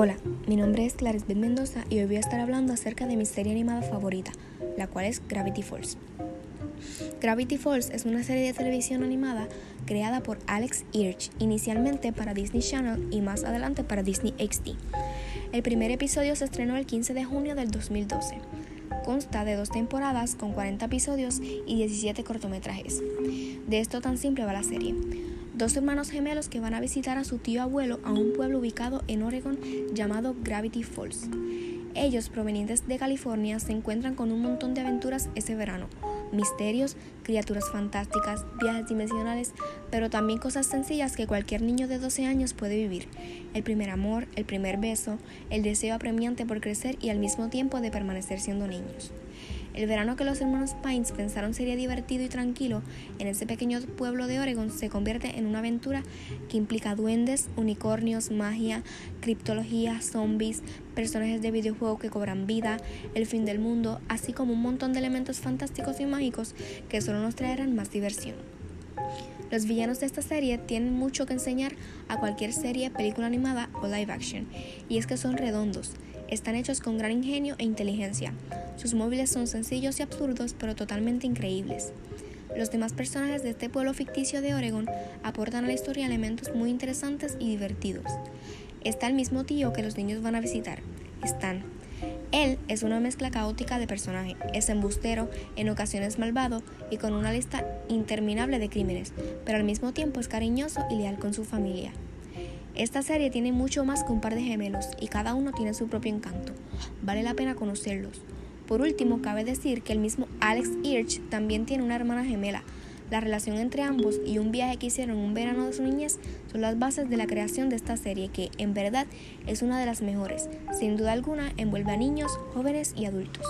Hola, mi nombre es Clarice Ben Mendoza y hoy voy a estar hablando acerca de mi serie animada favorita, la cual es Gravity Falls. Gravity Falls es una serie de televisión animada creada por Alex Hirsch, inicialmente para Disney Channel y más adelante para Disney XD. El primer episodio se estrenó el 15 de junio del 2012. Consta de dos temporadas con 40 episodios y 17 cortometrajes. De esto tan simple va la serie dos hermanos gemelos que van a visitar a su tío abuelo a un pueblo ubicado en Oregon llamado Gravity Falls. Ellos, provenientes de California, se encuentran con un montón de aventuras ese verano. Misterios, criaturas fantásticas, viajes dimensionales, pero también cosas sencillas que cualquier niño de 12 años puede vivir. El primer amor, el primer beso, el deseo apremiante por crecer y al mismo tiempo de permanecer siendo niños. El verano que los hermanos Pines pensaron sería divertido y tranquilo en ese pequeño pueblo de Oregon se convierte en una aventura que implica duendes, unicornios, magia, criptología, zombies, personajes de videojuegos que cobran vida, el fin del mundo, así como un montón de elementos fantásticos y mágicos que solo nos traerán más diversión. Los villanos de esta serie tienen mucho que enseñar a cualquier serie, película animada o live action, y es que son redondos, están hechos con gran ingenio e inteligencia. Sus móviles son sencillos y absurdos, pero totalmente increíbles. Los demás personajes de este pueblo ficticio de Oregon aportan a la historia elementos muy interesantes y divertidos. Está el mismo tío que los niños van a visitar, Stan. Él es una mezcla caótica de personaje, es embustero, en ocasiones malvado y con una lista interminable de crímenes, pero al mismo tiempo es cariñoso y leal con su familia. Esta serie tiene mucho más que un par de gemelos y cada uno tiene su propio encanto. Vale la pena conocerlos. Por último, cabe decir que el mismo Alex Hirsch también tiene una hermana gemela. La relación entre ambos y un viaje que hicieron un verano de su niñez son las bases de la creación de esta serie que, en verdad, es una de las mejores. Sin duda alguna, envuelve a niños, jóvenes y adultos.